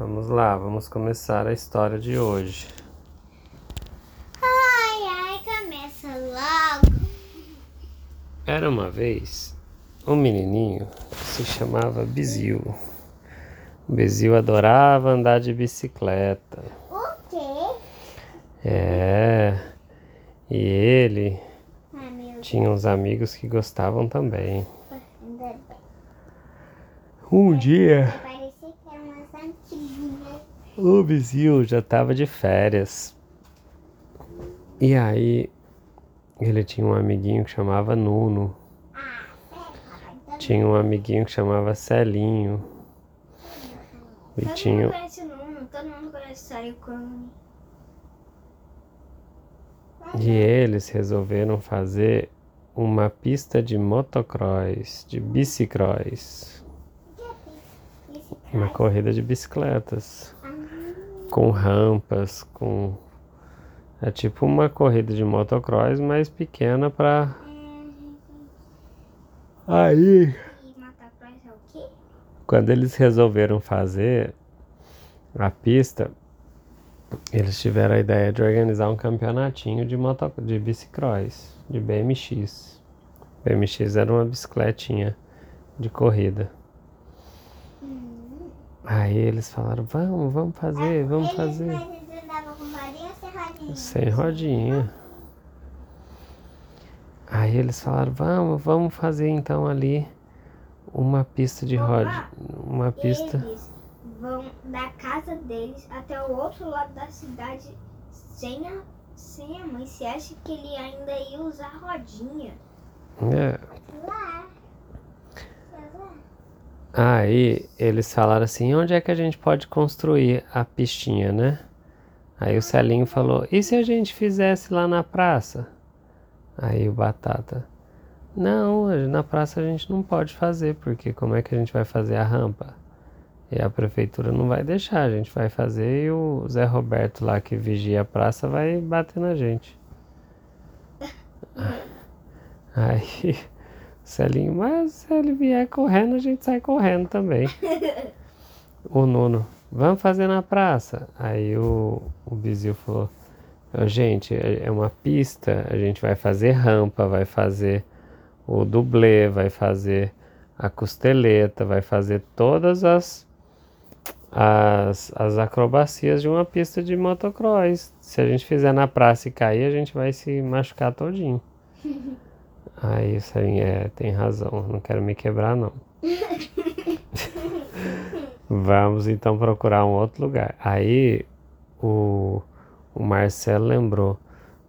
Vamos lá, vamos começar a história de hoje. Ai, ai, começa logo. Era uma vez um menininho que se chamava Bizil. O Bizil adorava andar de bicicleta. O quê? É. E ele tinha uns amigos que gostavam também. Um dia, Parecia que era umas antiguinhas. O Bizil já estava de férias. E aí, ele tinha um amiguinho que chamava Nuno. Tinha um amiguinho que chamava Celinho. E Todo tinha, mundo conhece o Nuno, todo mundo conhece o Sário Crone. e eles resolveram fazer uma pista de motocross, de bicicross, esse uma corrida de bicicletas, com rampas, com é tipo uma corrida de motocross, mas pequena para aí? Quando eles resolveram fazer a pista, eles tiveram a ideia de organizar um campeonatinho de, moto, de bicicross, de BMX. BMX era uma bicicletinha de corrida. Aí eles falaram, vamos, vamos fazer, vamos fazer. Mas eles andavam com rodinha ou sem rodinha? Sem rodinha. Aí eles falaram, vamos, vamos fazer então ali uma pista de roda. Uma pista. Eles vão da casa deles até o outro lado da cidade sem a, sem a mãe. Você acha que ele ainda ia usar rodinha? É. Lá. Aí eles falaram assim, onde é que a gente pode construir a pistinha, né? Aí o Celinho falou, e se a gente fizesse lá na praça? Aí o Batata, não, na praça a gente não pode fazer, porque como é que a gente vai fazer a rampa? E a prefeitura não vai deixar, a gente vai fazer e o Zé Roberto lá que vigia a praça vai bater na gente. Aí Celinho, mas se ele vier correndo, a gente sai correndo também. o Nuno, vamos fazer na praça. Aí o, o Bizil falou, "Ô, gente, é é uma pista, a gente vai fazer rampa, vai fazer o dublê, vai fazer a costeleta, vai fazer todas as, as, as acrobacias de uma pista de motocross. Se a gente fizer na praça e cair, a gente vai se machucar todinho. Aí o Celinho, é, tem razão, não quero me quebrar não. Vamos então procurar um outro lugar. Aí o, o Marcelo lembrou,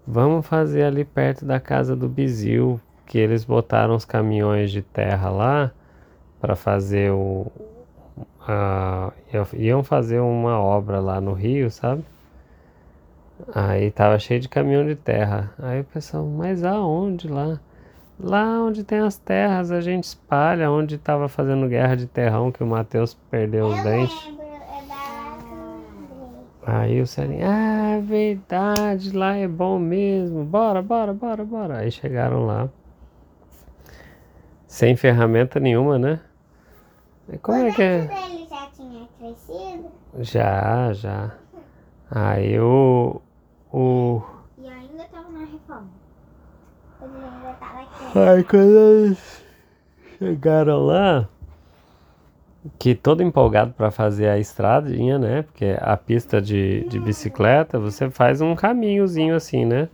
vamos fazer ali perto da casa do Bizil, que eles botaram os caminhões de terra lá para fazer o. a- iam fazer uma obra lá no Rio, sabe? Aí tava cheio de caminhão de terra. Aí o pessoal, mas aonde lá? Lá onde tem as terras, a gente espalha, onde tava fazendo guerra de terrão que o Matheus perdeu os Eu dentes. lembro, é da Aí o Celinho, ah, é verdade, lá é bom mesmo, bora, bora, bora, bora. Aí chegaram lá, sem ferramenta nenhuma, né? E como é que é? dele já tinha crescido? Já, já. Aí o. O. E ainda tava na reforma. Ele ainda tava crescendo. Aí quando eles chegaram lá, que todo empolgado para fazer a estradinha, né? Porque a pista de, de bicicleta, você faz um caminhozinho assim, né?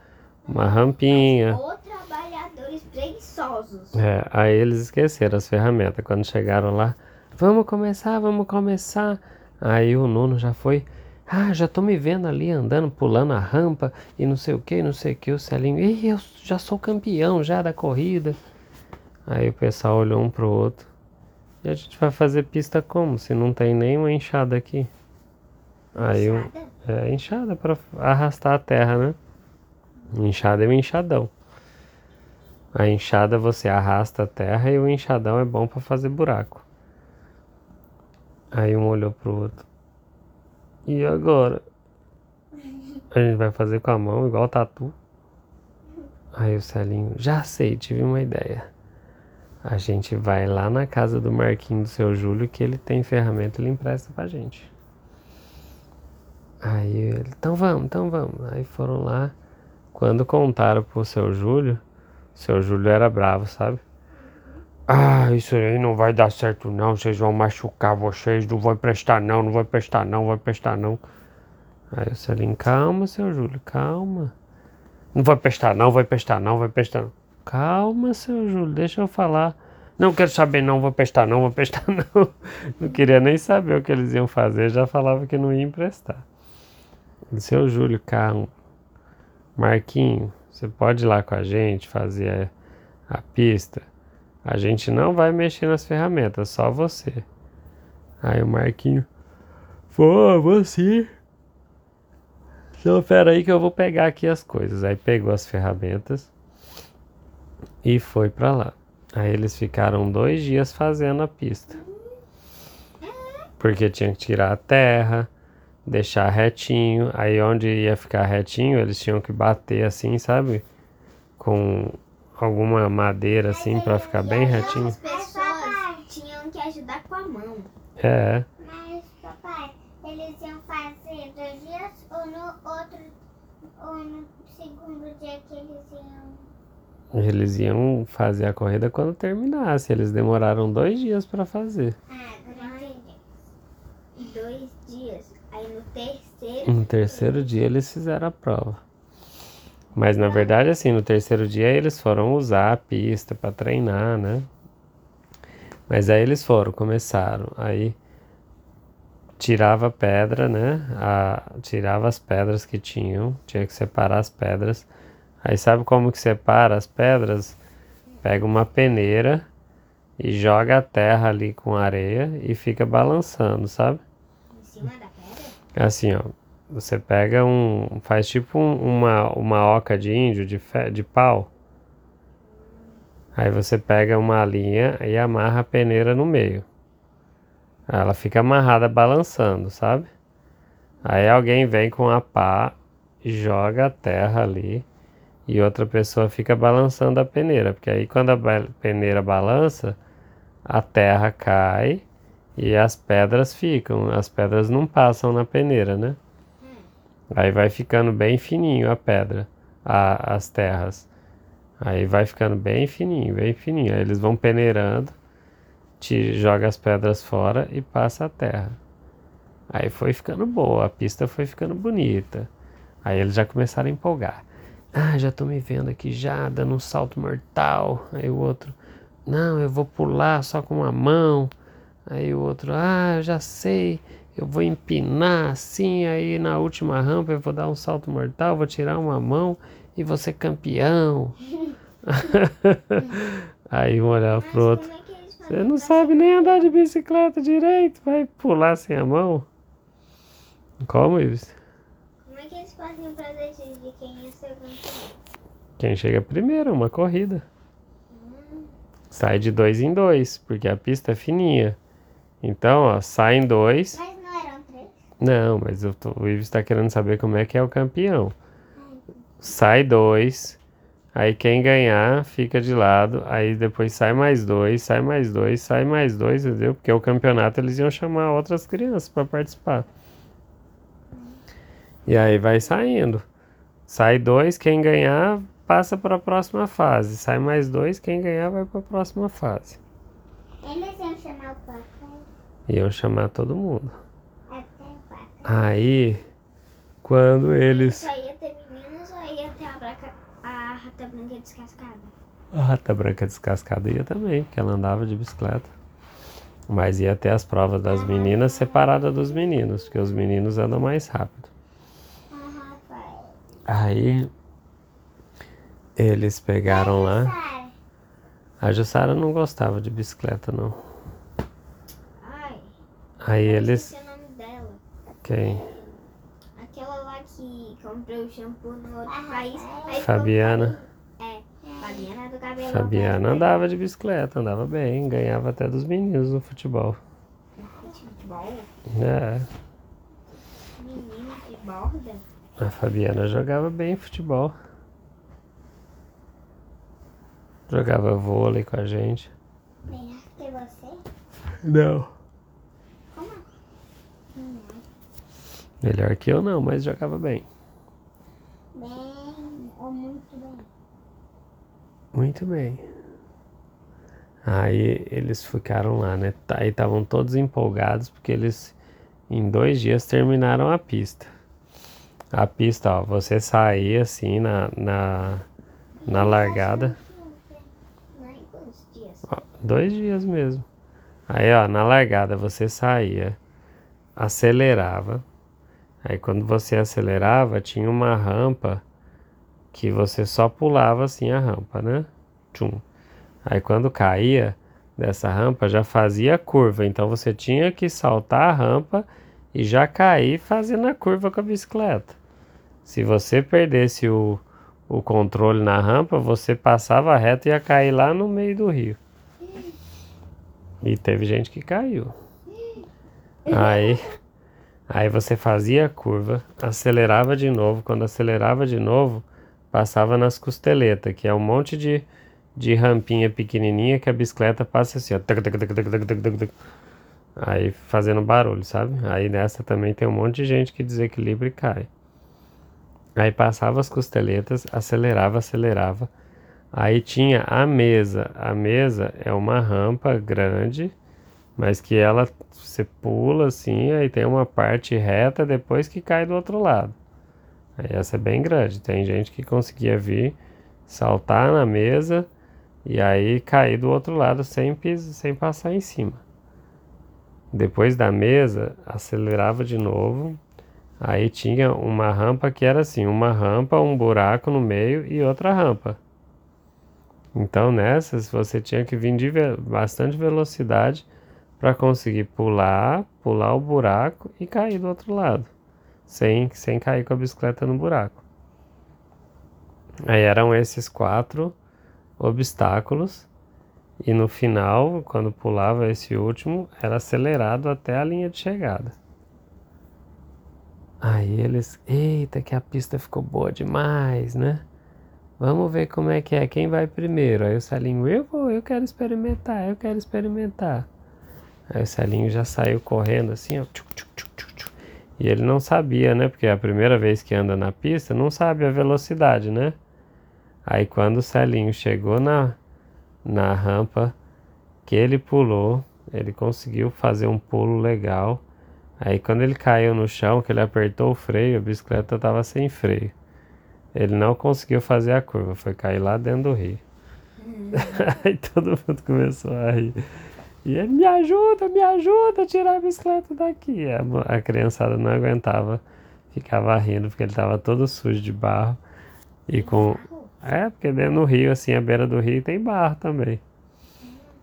Uma rampinha. Ou trabalhadores preguiçosos. É, aí eles esqueceram as ferramentas. Quando chegaram lá, vamos começar, vamos começar. Aí o Nuno já foi. Ah, já tô me vendo ali andando, pulando a rampa e não sei o que, não sei o que. O Celinho, Ih, eu já sou campeão já da corrida. Aí o pessoal olhou um pro outro. E a gente vai fazer pista como? Se não tem nenhuma enxada aqui. Aí é enxada para arrastar a terra, né? Enxada é um enxadão. A enxada você arrasta a terra e o enxadão é bom para fazer buraco. Aí um olhou pro outro. E agora? A gente vai fazer com a mão, igual tatu. Aí o Celinho, já sei, tive uma ideia. A gente vai lá na casa do Marquinho do seu Júlio que ele tem ferramenta, ele empresta pra gente. Aí ele, então vamos, então vamos. Aí foram lá. Quando contaram pro seu Júlio, o seu Júlio era bravo, sabe? Ah, isso aí não vai dar certo não, vocês vão machucar vocês, não vai prestar não, não vai prestar não, vai prestar não. Aí o Celim, calma, seu Júlio, calma. Não vai prestar não, vai prestar não, vai prestar não. Calma, seu Júlio, deixa eu falar. Não quero saber não, vou prestar não, vou prestar não. Não queria nem saber o que eles iam fazer, já falava que não ia emprestar. Seu Júlio, calma. Marquinho, você pode ir lá com a gente fazer a pista? A gente não vai mexer nas ferramentas, só você. Aí o Marquinho, pô, você. Então, pera aí que eu vou pegar aqui as coisas. Aí pegou as ferramentas e foi para lá. Aí eles ficaram dois dias fazendo a pista. Porque tinha que tirar a terra, deixar retinho. Aí onde ia ficar retinho, eles tinham que bater assim, sabe? Com alguma madeira assim para ficar bem retinho. As pessoas tinham que ajudar com a mão. É. Mas, papai, eles iam fazer dois dias ou no outro, ou no segundo dia que eles iam. Eles iam fazer a corrida quando terminasse. Eles demoraram dois dias para fazer. Ah, agora entendi. Dois dias. Aí no terceiro. No terceiro dia eles fizeram a prova. Mas na verdade, assim, no terceiro dia eles foram usar a pista para treinar, né? Mas aí eles foram, começaram. Aí tirava a pedra, né? A, tirava as pedras que tinham, tinha que separar as pedras. Aí sabe como que separa as pedras? Pega uma peneira e joga a terra ali com areia e fica balançando, sabe? Em cima da pedra? Assim, ó. Você pega um. Faz tipo um- uma, uma oca de índio de, fe, de pau. Aí você pega uma linha e amarra a peneira no meio. Ela fica amarrada balançando, sabe? Aí alguém vem com a pá joga a terra ali. E outra pessoa fica balançando a peneira. Porque aí quando a peneira balança, a terra cai e as pedras ficam. As pedras não passam na peneira, né? Aí vai ficando bem fininho a pedra, a- as terras. Aí vai ficando bem fininho, bem fininho. Aí eles vão peneirando, te joga as pedras fora e passa a terra. Aí foi ficando boa, a pista foi ficando bonita. Aí eles já começaram a empolgar. Ah, já tô me vendo aqui já, dando um salto mortal. Aí o outro, não, eu vou pular só com uma mão. Aí o outro, ah, já sei, eu vou empinar assim, aí na última rampa eu vou dar um salto mortal, vou tirar uma mão e vou ser campeão. aí um olhava pro outro, é você não sabe nem andar de bicicleta direito, vai pular sem a mão? Como isso? Como é que eles fazem pra decidir quem ser o campeão? Quem chega primeiro, uma corrida. Sai de dois em dois, porque a pista é fininha. Então, ó, saem dois. Mas não mas tô- o Ives está querendo saber como é que é o campeão. Sai dois, aí quem ganhar fica de lado, aí depois sai mais dois, sai mais dois, sai mais dois, entendeu? Porque o campeonato eles iam chamar outras crianças para participar. E aí vai saindo. Sai dois, quem ganhar passa para a próxima fase. Sai mais dois, quem ganhar vai para a próxima fase. Eles iam chamar o papai. Iam chamar todo mundo. Aí, quando eles Só ia ter meninas ou ia ter a, braca, a rata branca descascada? A rata branca descascada ia também, porque ela andava de bicicleta. Mas ia ter as provas das meninas separadas dos meninos, porque os meninos andam mais rápido. Ah, pai. Aí eles pegaram lá. Sara, A Jussara não gostava de bicicleta, não. Ai, Aí eles. Quem? Aquela lá que comprou o shampoo no outro país. Fabiana. É, Fabiana do cabelo. Fabiana andava de bicicleta, andava bem, ganhava até dos meninos no futebol. Futebol? É, Menino de borda? a Fabiana jogava bem futebol. Jogava vôlei com a gente. melhor que você? Não. Como? Melhor que eu não, mas jogava bem. Bem ou muito bem? Muito bem. Aí eles ficaram lá, né? Aí estavam todos empolgados porque eles em dois dias terminaram a pista. A pista, ó, você saía assim na, na, na largada. Ó, dois dias mesmo. Aí, ó, na largada você saía, acelerava. Aí quando você acelerava, tinha uma rampa que você só pulava assim a rampa, né? Tchum. Aí quando caía dessa rampa já fazia curva, então você tinha que saltar a rampa e já cair fazendo a curva com a bicicleta. Se você perdesse o, o controle na rampa, você passava reto e ia cair lá no meio do rio. E teve gente que caiu. Aí, aí você fazia a curva, acelerava de novo. Quando acelerava de novo, passava nas costeletas, que é um monte de, de rampinha pequenininha que a bicicleta passa assim, ó. Aí fazendo barulho, sabe? Aí nessa também tem um monte de gente que desequilibra e cai. Aí passava as costeletas, acelerava, acelerava. Aí tinha a mesa. A mesa é uma rampa grande, mas que ela você pula assim, aí tem uma parte reta depois que cai do outro lado. Aí essa é bem grande. Tem gente que conseguia vir, saltar na mesa e aí cair do outro lado sem, piso, sem passar em cima. Depois da mesa, acelerava de novo. Aí tinha uma rampa que era assim, uma rampa, um buraco no meio e outra rampa. Então nessas você tinha que vir de bastante velocidade para conseguir pular, pular o buraco e cair do outro lado, sem, sem cair com a bicicleta no buraco. Aí eram esses quatro obstáculos e no final, quando pulava esse último, era acelerado até a linha de chegada. Aí eles, eita, que a pista ficou boa demais, né? Vamos ver como é que é, quem vai primeiro. Aí o Celinho, eu vou, eu quero experimentar, eu quero experimentar. Aí o Celinho já saiu correndo assim, ó. Tchuc, tchuc, tchuc, tchuc. E ele não sabia, né? Porque é a primeira vez que anda na pista, não sabe a velocidade, né? Aí quando o Celinho chegou na, na rampa que ele pulou, ele conseguiu fazer um pulo legal. Aí quando ele caiu no chão, que ele apertou o freio, a bicicleta estava sem freio. Ele não conseguiu fazer a curva, foi cair lá dentro do rio. Aí todo mundo começou a rir. E ele, me ajuda, me ajuda a tirar a bicicleta daqui. A, a criançada não aguentava, ficava rindo, porque ele estava todo sujo de barro. E com. É, porque dentro do rio, assim, a beira do rio tem barro também.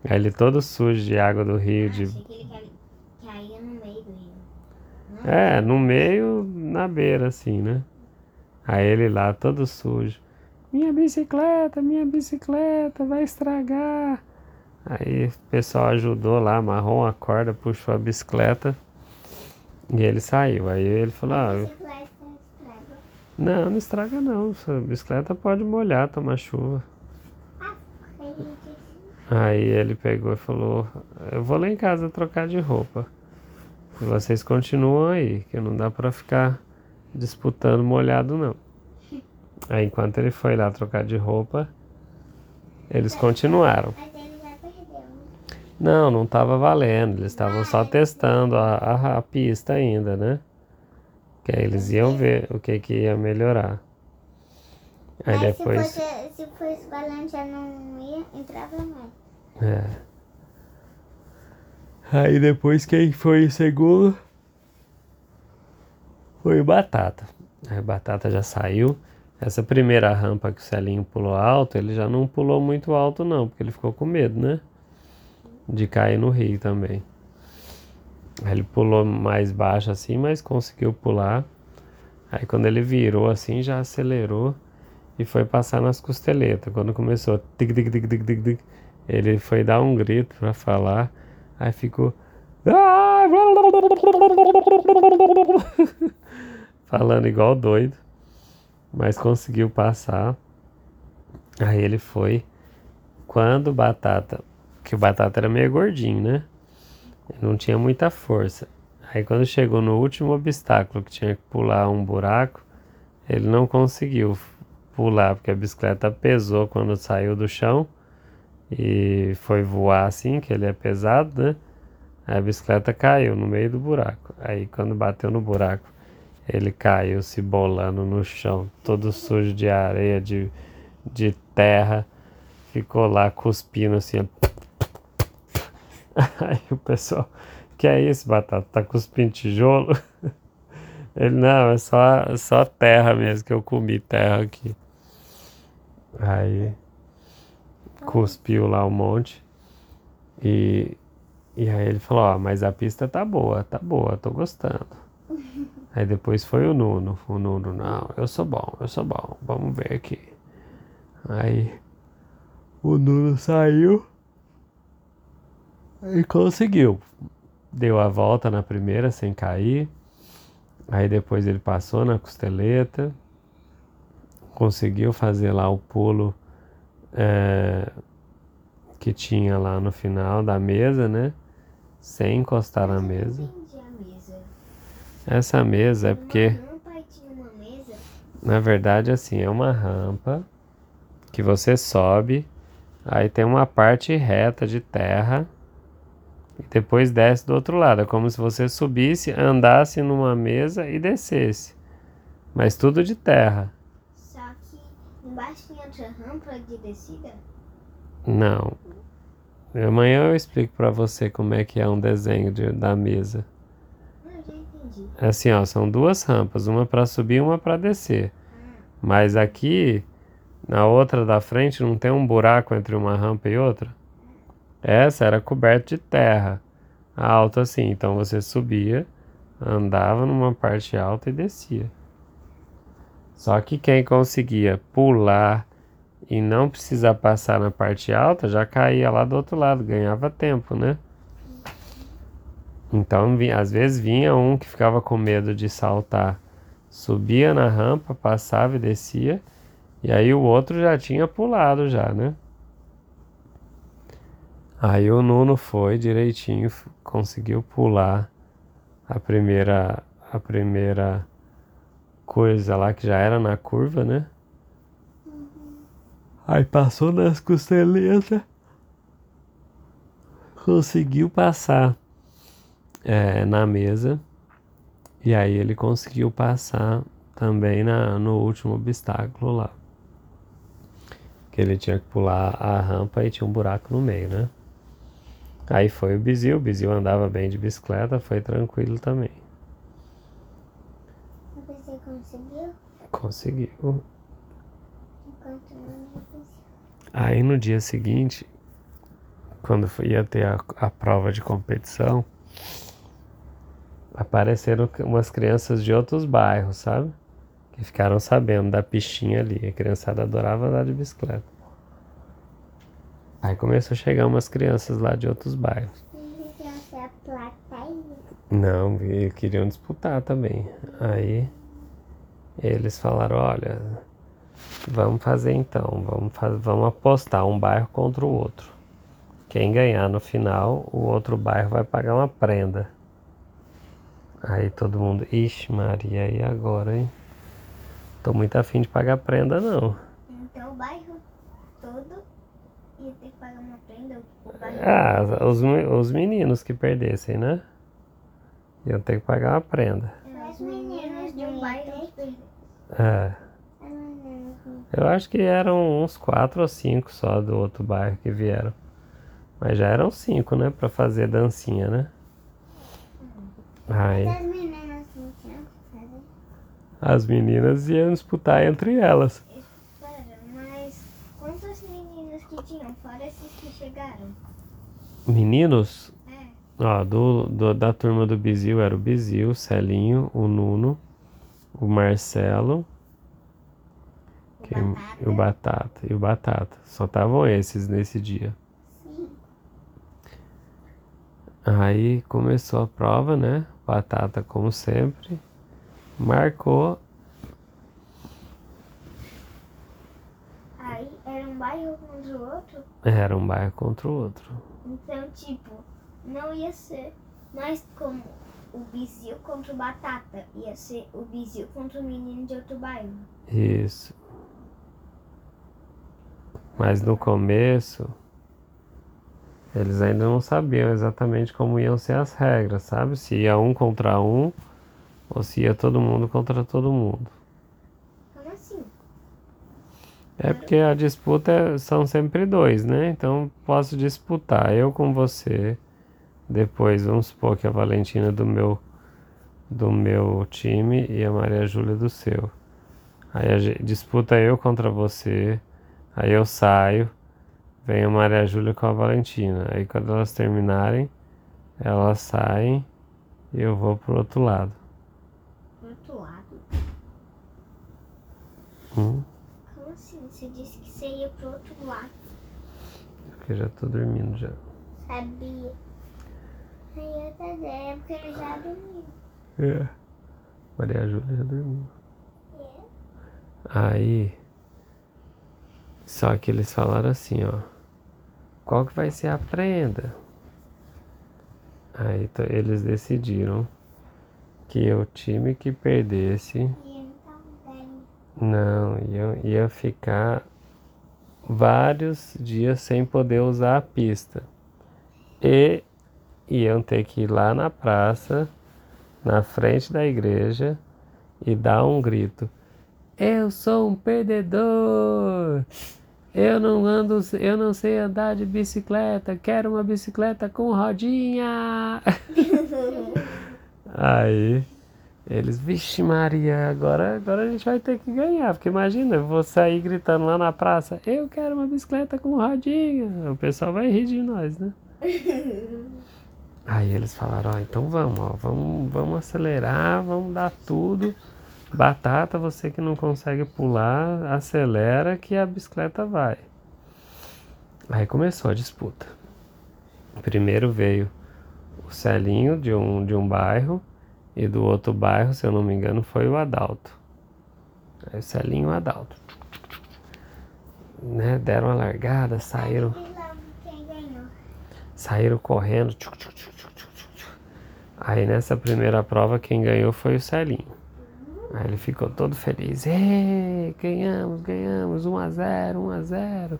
Aí ele todo sujo de água do rio. De... Achei que ele cai- caía no meio do rio. É, no meio, na beira, assim, né? Aí ele lá todo sujo. Minha bicicleta, minha bicicleta, vai estragar. Aí o pessoal ajudou lá, amarrou uma corda, puxou a bicicleta e ele saiu. Aí ele falou: ah, Bicicleta estraga. Não, não estraga não. Sua bicicleta pode molhar, tomar chuva. Aí ele pegou e falou: Eu vou lá em casa trocar de roupa. E vocês continuam aí, que não dá pra ficar disputando molhado não. Aí enquanto ele foi lá trocar de roupa, eles continuaram. Mas ele já perdeu. né? Não, não tava valendo. Eles estavam só testando a, a, a pista ainda, né? Que aí eles iam ver o que que ia melhorar. Aí depois. se fosse, se fosse valente, já não ia, entrava mais. É. Aí depois quem foi em segundo foi o Batata. Aí o Batata já saiu. Essa primeira rampa que o Celinho pulou alto, ele já não pulou muito alto não, porque ele ficou com medo, né? De cair no rio também. Ele pulou mais baixo assim, mas conseguiu pular. Aí quando ele virou assim, já acelerou e foi passar nas costeletas. Quando começou tic tic tic tic tic tic, ele foi dar um grito para falar, aí ficou "Ah!" falando igual doido, mas conseguiu passar. Aí ele foi quando Batata, que o Batata era meio gordinho, né? Não tinha muita força. Aí quando chegou no último obstáculo, que tinha que pular um buraco, ele não conseguiu pular, porque a bicicleta pesou quando saiu do chão e foi voar assim, que ele é pesado, né? Aí a bicicleta caiu no meio do buraco. Aí quando bateu no buraco, ele caiu se bolando no chão, todo sujo de areia, de, de terra. Ficou lá cuspindo assim. Aí o pessoal, que é isso, Batata? Tá cuspindo tijolo? Ele, não, é só, só terra mesmo, que eu comi terra aqui. Aí cuspiu lá um monte. E, e aí ele falou, ó, mas a pista tá boa, tá boa, tô gostando. Aí depois foi o Nuno. O Nuno, não, eu sou bom, eu sou bom, vamos ver aqui. Aí o Nuno saiu e conseguiu. Deu a volta na primeira sem cair. Aí depois ele passou na costeleta. Conseguiu fazer lá o pulo é, que tinha lá no final da mesa, né? Sem encostar na mesa. Essa mesa é porque. Na verdade, assim, é uma rampa que você sobe, aí tem uma parte reta de terra e depois desce do outro lado. É como se você subisse, andasse numa mesa e descesse. Mas tudo de terra. Só que embaixo tem outra rampa de descida? Não. Amanhã eu explico para você como é que é um desenho de, da mesa. É assim, ó, são duas rampas, uma para subir e uma para descer. Mas aqui, na outra da frente, não tem um buraco entre uma rampa e outra? Essa era coberta de terra, alta assim. Então você subia, andava numa parte alta e descia. Só que quem conseguia pular e não precisar passar na parte alta, já caía lá do outro lado, ganhava tempo, né? Então, às vezes vinha um que ficava com medo de saltar, subia na rampa, passava e descia, e aí o outro já tinha pulado já, né? Aí o Nuno foi direitinho, conseguiu pular a primeira a primeira coisa lá que já era na curva, né? Aí passou nas costeletas, conseguiu passar é, na mesa. E aí ele conseguiu passar também na, no último obstáculo lá. Que ele tinha que pular a rampa e tinha um buraco no meio, né? Aí foi o Bizil, o Bizil andava bem de bicicleta, foi tranquilo também. Você conseguiu? Conseguiu. Aí no dia seguinte, quando ia ter a, a prova de competição, apareceram umas crianças de outros bairros, sabe? Que ficaram sabendo da pistinha ali. A criançada adorava andar de bicicleta. Aí começou a chegar umas crianças lá de outros bairros. Não, queriam disputar também. Aí eles falaram, olha, vamos fazer então, vamos, faz, vamos apostar um bairro contra o outro. Quem ganhar no final, o outro bairro vai pagar uma prenda. Aí todo mundo, ixi Maria, e agora, hein? Tô muito afim de pagar prenda não. Então o bairro todo ia ter que pagar uma prenda? Ah, os, os meninos que perdessem, né? Iam ter que pagar uma prenda. Os meninos de um bairro É. Eu acho que eram uns quatro ou cinco só do outro bairro que vieram. Mas já eram cinco, né? Pra fazer dancinha, né? Aí, As meninas fazer. as meninas iam disputar entre elas. Espera, mas quantas meninas que tinham, fora esses que chegaram? Meninos, É, ó, do, do- da turma do Bizil era o Bizil, o Celinho, o Nuno, o Marcelo O que- batata. o Batata. E o Batata. Só estavam esses nesse dia. Sim. Aí começou a prova, né? Batata, como sempre, marcou. aí era um bairro contra o outro, Era um bairro contra o outro. então tipo, não ia ser mais como o Bizil contra o Batata. Ia ser o Bizil contra o menino de outro bairro. Isso. Mas no começo, eles ainda não sabiam exatamente como iam ser as regras, sabe? Se ia um contra um ou se ia todo mundo contra todo mundo. Como assim? É porque a disputa é- são sempre dois, né? Então posso disputar eu com você. Depois vamos supor que a Valentina do meu do meu time e a Maria Júlia do seu. Aí a gente disputa eu contra você. Aí eu saio, vem a Maria Júlia com a Valentina. Aí quando elas terminarem, elas saem e eu vou pro outro lado. Do outro lado. Hum, Como assim? Você disse que você ia pro outro lado. Porque eu já tô dormindo já. Sabia. Aí eu também, é porque ele já dormiu. É. Maria Júlia já dormiu. É. Aí. Só que eles falaram assim, ó. Qual que vai ser a prenda? Aí eles decidiram que o time que perdesse não ia, ia ficar vários dias sem poder usar a pista. E iam ter que ir lá na praça, na frente da igreja, e dar um grito. Eu sou um perdedor! Eu não ando, eu não sei andar de bicicleta, quero uma bicicleta com rodinha! Aí eles, vixe Maria, agora, agora a gente vai ter que ganhar, porque imagina, eu vou sair gritando lá na praça, eu quero uma bicicleta com rodinha. O pessoal vai rir de nós, né? Aí eles falaram, ó, então vamos, ó, vamos, vamos acelerar, vamos dar tudo. Batata, você que não consegue pular, acelera que a bicicleta vai. Aí começou a disputa. Primeiro veio o Celinho de um, de um bairro e do outro bairro, se eu não me engano, foi o Adalto. Aí o Celinho e o Adalto. Né, deram a largada, saíram, saíram correndo. Aí nessa primeira prova quem ganhou foi o Celinho. Aí ele ficou todo feliz. Ganhamos, ganhamos, 1 a 0, 1 a 0.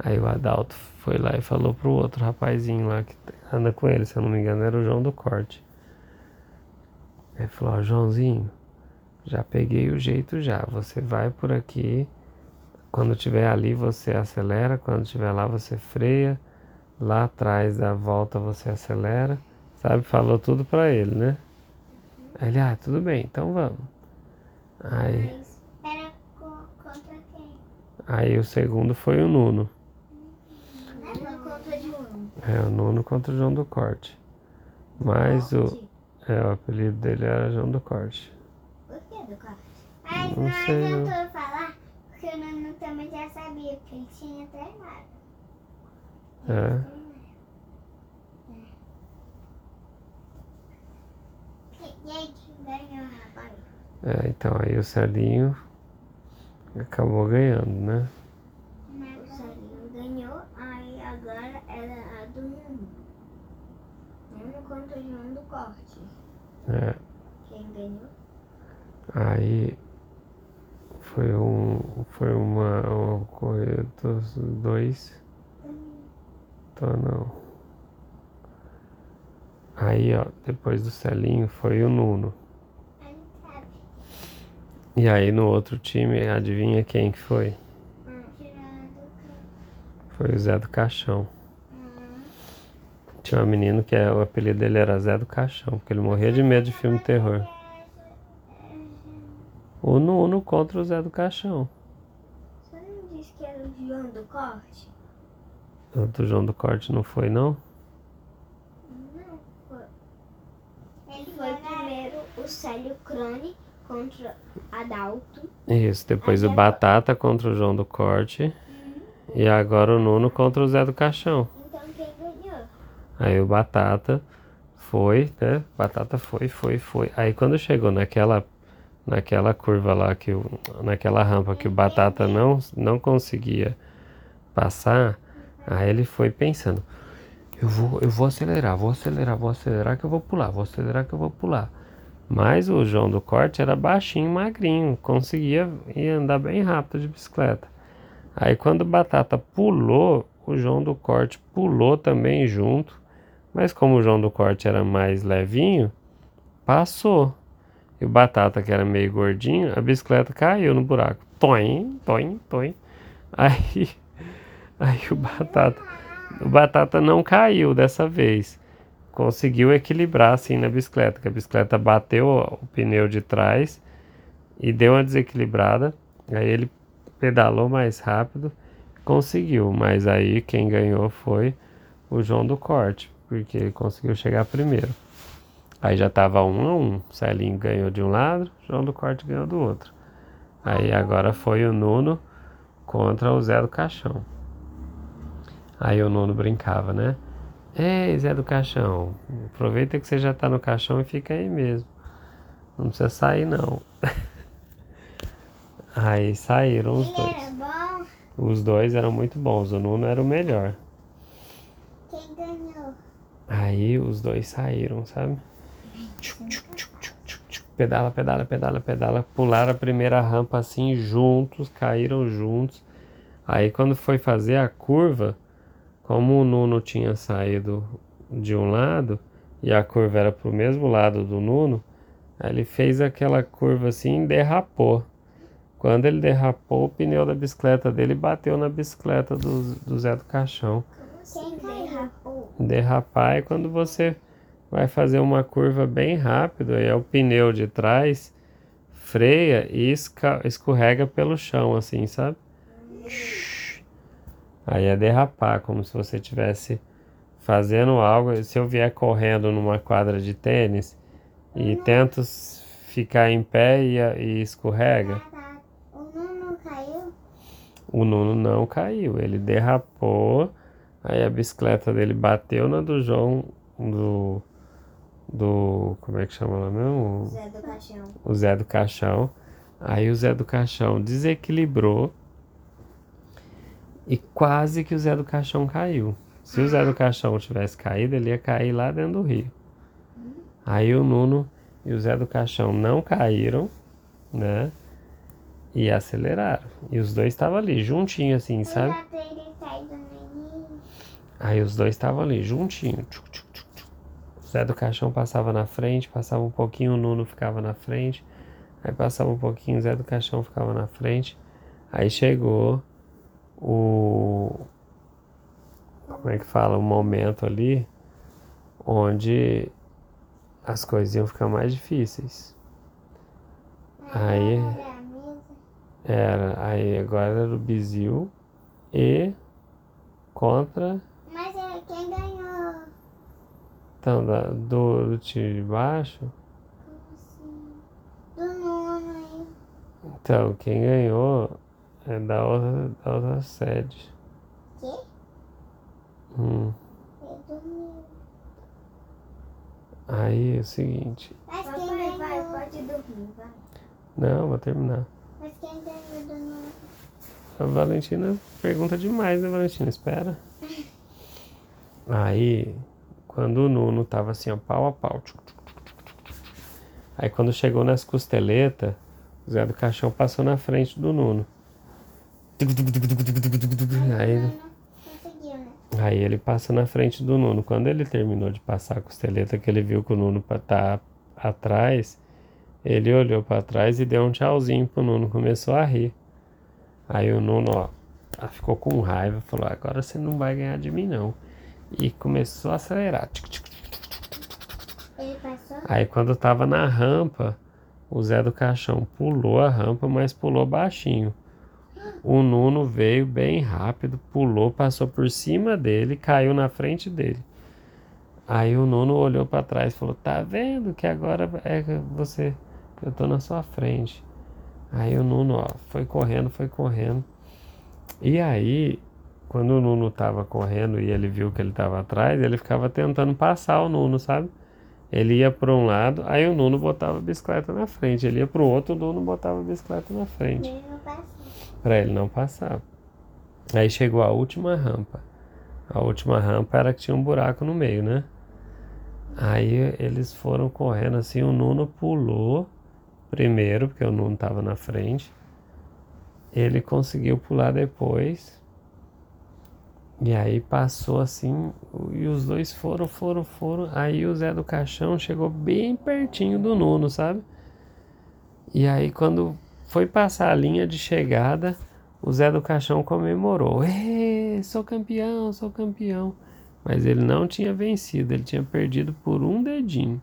Aí o Adalto foi lá e falou pro outro rapazinho lá que anda com ele, se eu não me engano, era o João do Corte. Ele falou, ó, Joãozinho, já peguei o jeito já. Você vai por aqui. Quando tiver ali, você acelera. Quando tiver lá, você freia. Lá atrás da volta, você acelera. Sabe? Falou tudo pra ele, né? Aí ele, ah, tudo bem, então vamos. Aí, Mas era co- contra quem? aí o segundo foi o Nuno. É o Nuno contra o João do Corte. Mas o? É, o apelido dele era João do Corte. Por que do corte? Mas Não não, sei, adiantou falar, porque o Nuno também já sabia, porque ele tinha treinado. É. E aí, quem ganhou? É, então aí o Celinho acabou ganhando, né? O Sarinho ganhou, aí agora era a do Nuno. Nuno contra o João do Corte. É. Quem ganhou? Aí foi um foi uma, uma corrida dos dois. Então não. Aí ó, depois do Celinho foi o Nuno. E aí no outro time, adivinha quem que foi? Foi o Zé do Caixão. Tinha um menino que é, o apelido dele era Zé do Caixão, porque ele morria de medo de filme de terror. O Nuno contra o Zé do Caixão. Você não disse que era o João do Corte? O do João do Corte não foi, não? Não, foi. Ele Foi primeiro o Célio Crone contra Adalto. Isso, depois o Batata contra o João do Corte. E agora o Nuno contra o Zé do Caixão. Aí o Batata foi, né? Batata foi, foi, foi. Aí quando chegou naquela, naquela curva lá, que o, naquela rampa que o Batata não, não conseguia passar, aí ele foi pensando, Eu vou, eu vou acelerar, vou acelerar, vou acelerar que eu vou pular, vou acelerar que eu vou pular. Mas o João do Corte era baixinho, magrinho, conseguia andar bem rápido de bicicleta. Aí quando o Batata pulou, o João do Corte pulou também junto. Mas como o João do Corte era mais levinho, passou. E o Batata, que era meio gordinho, a bicicleta caiu no buraco. Toim, toim, toim. Aí, aí o Batata, o Batata não caiu dessa vez conseguiu equilibrar assim na bicicleta, que a bicicleta bateu o pneu de trás e deu uma desequilibrada. Aí ele pedalou mais rápido, conseguiu, mas aí quem ganhou foi o João do Corte, porque ele conseguiu chegar primeiro. Aí já tava um a um, Celinho ganhou de um lado, João do Corte ganhou do outro. Aí agora foi o Nuno contra o Zé do Caixão. Aí o Nuno brincava, né? Ei, Zé do Caixão, aproveita que você já tá no caixão e fica aí mesmo. Não precisa sair não. aí saíram os dois. Os dois eram muito bons, o Nuno era o melhor. Aí os dois saíram, sabe? Tchuc, tchuc, tchuc. Pedala, pedala, pedala, pedala. Pularam a primeira rampa assim juntos, caíram juntos. Aí quando foi fazer a curva, como o Nuno tinha saído de um lado e a curva era pro mesmo lado do Nuno, ele fez aquela curva assim e derrapou. Quando ele derrapou, o pneu da bicicleta dele bateu na bicicleta do, do Zé do Caixão. Quem caiu? Derrapar é quando você vai fazer uma curva bem rápido, aí é o pneu de trás freia e escorrega pelo chão, assim, sabe? Aí é derrapar, como se você estivesse fazendo algo. Se eu vier correndo numa quadra de tênis e tento ficar em pé e, e escorrega. O Nuno caiu? o Nuno não caiu. Ele derrapou, aí a bicicleta dele bateu na do João, do. do. como é que chama lá mesmo? Zé do Caixão. o Zé do Caixão. Aí o Zé do Caixão desequilibrou e quase que o Zé do Caixão caiu. Se o Zé do Caixão tivesse caído, ele ia cair lá dentro do rio. Aí o Nuno e o Zé do Caixão não caíram, né? E aceleraram. E os dois estavam ali, juntinho assim, sabe? Já teria saído no início. Aí os dois estavam ali, juntinho. Tchuc, tchuc, tchuc, Zé do Caixão passava na frente, passava um pouquinho, o Nuno ficava na frente. Aí passava um pouquinho, Zé do Caixão ficava na frente. Aí chegou o. Como é que fala? O momento ali onde as coisas iam ficar mais difíceis. Aí era. Aí agora era o Bizil e contra Mas é, quem ganhou? Então, da, do, do tiro de baixo, assim? Então, quem ganhou é da outra, da outra sede. Quê? Hum. Aí é o seguinte. Mas Vai, quem vai, vai, pode dormir, vai. Não, vou terminar. Mas quem ganhou do? A Valentina pergunta demais, né, Valentina? Espera. Aí, quando o Nuno tava assim, ó, pau a pau. Aí, quando chegou nas costeletas, o Zé do Caixão passou na frente do Nuno. Aí? Aí ele passa na frente do Nuno. Quando ele terminou de passar a costeleta, que ele viu que o Nuno tá atrás, ele olhou para trás e deu um tchauzinho pro Nuno, começou a rir. Aí o Nuno, ó, ficou com raiva, falou: agora você não vai ganhar de mim, não. E começou a acelerar. Tic, tic, tic. Ele passou? Aí quando tava na rampa, o Zé do Caixão pulou a rampa, mas pulou baixinho. O Nuno veio bem rápido, pulou, passou por cima dele, caiu na frente dele. Aí o Nuno olhou para trás e falou: Tá vendo que agora é que você, eu tô na sua frente. Aí o Nuno, ó, foi correndo, foi correndo. E aí, quando o Nuno tava correndo e ele viu que ele tava atrás, ele ficava tentando passar o Nuno, sabe? Ele ia para um lado, aí o Nuno botava a bicicleta na frente. Ele ia para o outro, o Nuno botava a bicicleta na frente, Ele não passou. para ele não passar. Aí chegou a última rampa. A última rampa era que tinha um buraco no meio, né? Aí eles foram correndo assim, o Nuno pulou primeiro, porque o Nuno estava na frente. Ele conseguiu pular depois. E aí passou assim, e os dois foram, foram, foram. Aí o Zé do Caixão chegou bem pertinho do Nuno, sabe? E aí quando foi passar a linha de chegada, o Zé do Caixão comemorou. sou campeão, sou campeão. Mas ele não tinha vencido, ele tinha perdido por um dedinho.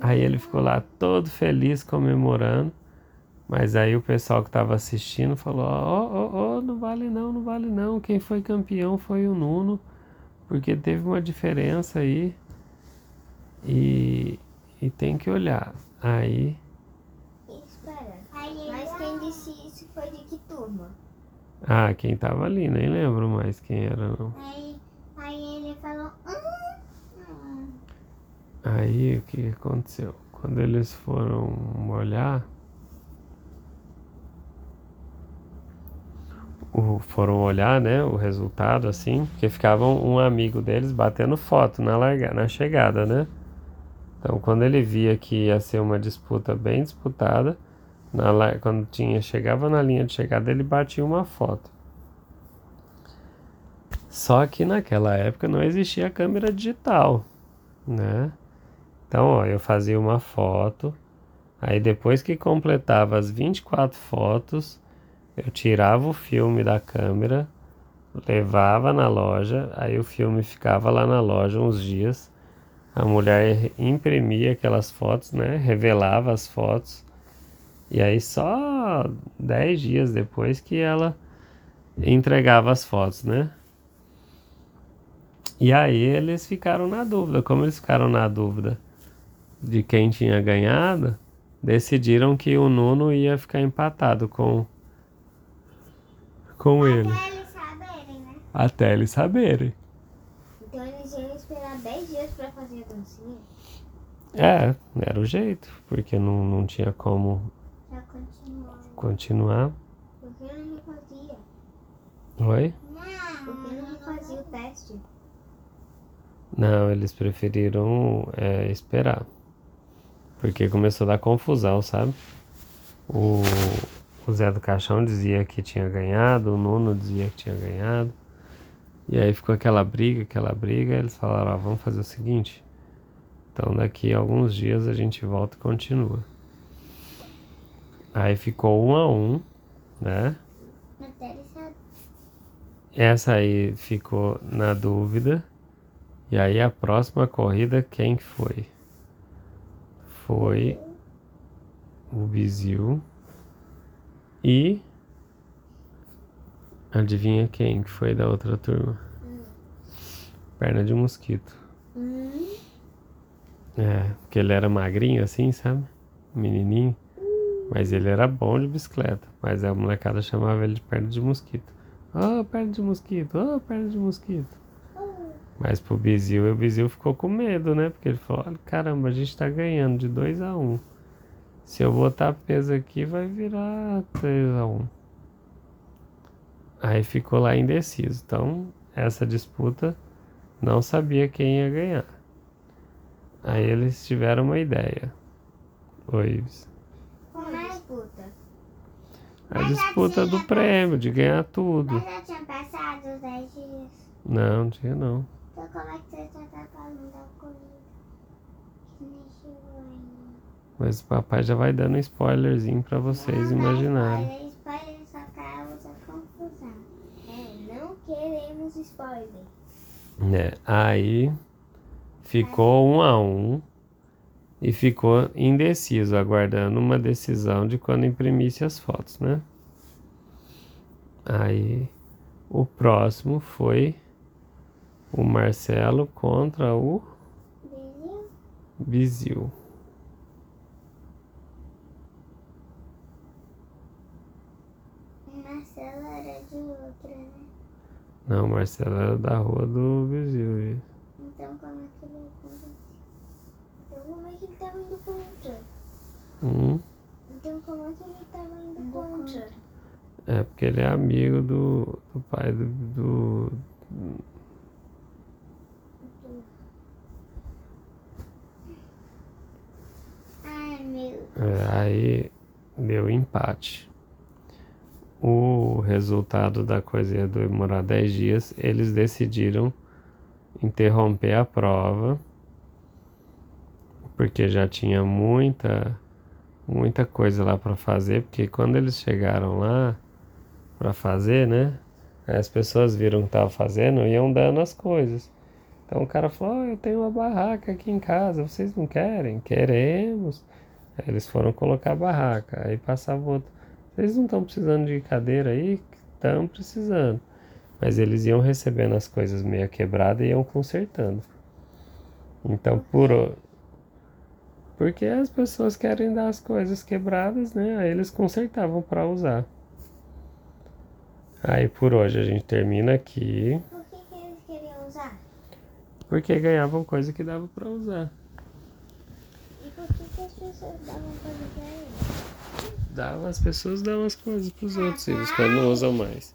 Aí ele ficou lá todo feliz comemorando. Mas aí o pessoal que estava assistindo falou: Ó, ó, ó, não vale não, não vale não. Quem foi campeão foi o Nuno, porque teve uma diferença aí. E, e tem que olhar. Aí. Espera. Mas quem disse isso foi de que turma? Ah, quem tava ali, nem lembro mais quem era não. Aí, aí ele falou. Hum, hum. Aí o que aconteceu? Quando eles foram olhar, foram olhar, né, o resultado assim, porque ficava um amigo deles batendo foto na larga, na chegada, né? Então, quando ele via que ia ser uma disputa bem disputada, na, quando tinha chegava na linha de chegada, ele batia uma foto. Só que naquela época não existia câmera digital, né? Então, ó, eu fazia uma foto, aí depois que completava as 24 fotos, eu tirava o filme da câmera, levava na loja, aí o filme ficava lá na loja uns dias. A mulher imprimia aquelas fotos, né? Revelava as fotos. E aí só 10 dias depois que ela entregava as fotos, né? E aí eles ficaram na dúvida. Como eles ficaram na dúvida de quem tinha ganhado, decidiram que o Nuno ia ficar empatado com com ele. Até eles saberem, né? Até eles saberem. Então eles iam esperar 10 dias pra fazer a dancinha? É, era o jeito, porque não, não tinha como Já continuou. continuar. Por que não refazia? Oi? Por que não refazia o teste? Não, eles preferiram é, esperar. Porque começou a dar confusão, sabe? O, o Zé do Caixão dizia que tinha ganhado, o Nuno dizia que tinha ganhado. E aí ficou aquela briga, aquela briga. Eles falaram: ó, vamos fazer o seguinte. Então daqui a alguns dias a gente volta e continua. Aí ficou um a um, né? Essa aí ficou na dúvida. E aí a próxima corrida, quem que foi? Foi o Bizil. E adivinha quem que foi da outra turma? Perna de mosquito. Hum, É, porque ele era magrinho assim, sabe? Menininho. Mas ele era bom de bicicleta. Mas a molecada chamava ele de perna de mosquito. Oh, perna de mosquito, oh, perna de mosquito. Mas pro Bizil, o Bizil ficou com medo, né? Porque ele falou, caramba, a gente tá ganhando de 2 a 1 um. Se eu botar peso aqui, vai virar 3 a 1 um. Aí ficou lá indeciso. Então, essa disputa não sabia quem ia ganhar. Aí eles tiveram uma ideia. Oi, Ives. Como é a disputa? A Mas disputa do prêmio, de ganhar tudo. Mas já tinha passado os 10 dias. Não, não tinha não. Então como é que você já tá falando da corrida? Que nem chegou ainda. Mas o papai já vai dando um spoilerzinho pra vocês Não imaginarem. Spoiler, spoiler só causa confusão. É, não queremos spoiler. né? Aí ficou um a um e ficou indeciso, aguardando uma decisão de quando imprimisse as fotos, né? Aí o próximo foi o Marcelo contra o Viu? Bizil. O Marcelo era de outra, né? Não, o Marcelo era da rua do isso. Então como é que ele aconteceu? Então como é que ele tava indo contra? Hum, Então como é que ele tava indo contra? É porque ele é amigo do, do pai do, do- Ai, meu. é, aí deu empate. O resultado da coisa ia demorar 10 dias. Eles decidiram interromper a prova porque já tinha muita muita coisa lá para fazer, porque quando eles chegaram lá para fazer, né? As pessoas viram que tava fazendo e iam dando as coisas. Então o cara falou: "Ó, eu tenho uma barraca aqui em casa, vocês não querem? Queremos. Aí eles foram colocar a barraca. Aí passava outro. Vocês não estão precisando de cadeira aí? Estão precisando. Mas eles iam recebendo as coisas meio quebradas e iam consertando. Então, por. Porque as pessoas querem dar as coisas quebradas, né? Aí eles consertavam para usar. Aí por hoje a gente termina aqui. Por que, que eles queriam usar? Porque ganhavam coisa que dava para usar. E por que, que as pessoas davam coisa pra eles? Dava, as pessoas davam as coisas pros outros filhos quando não usam mais.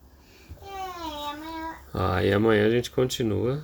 É, Ah, e amanhã a gente continua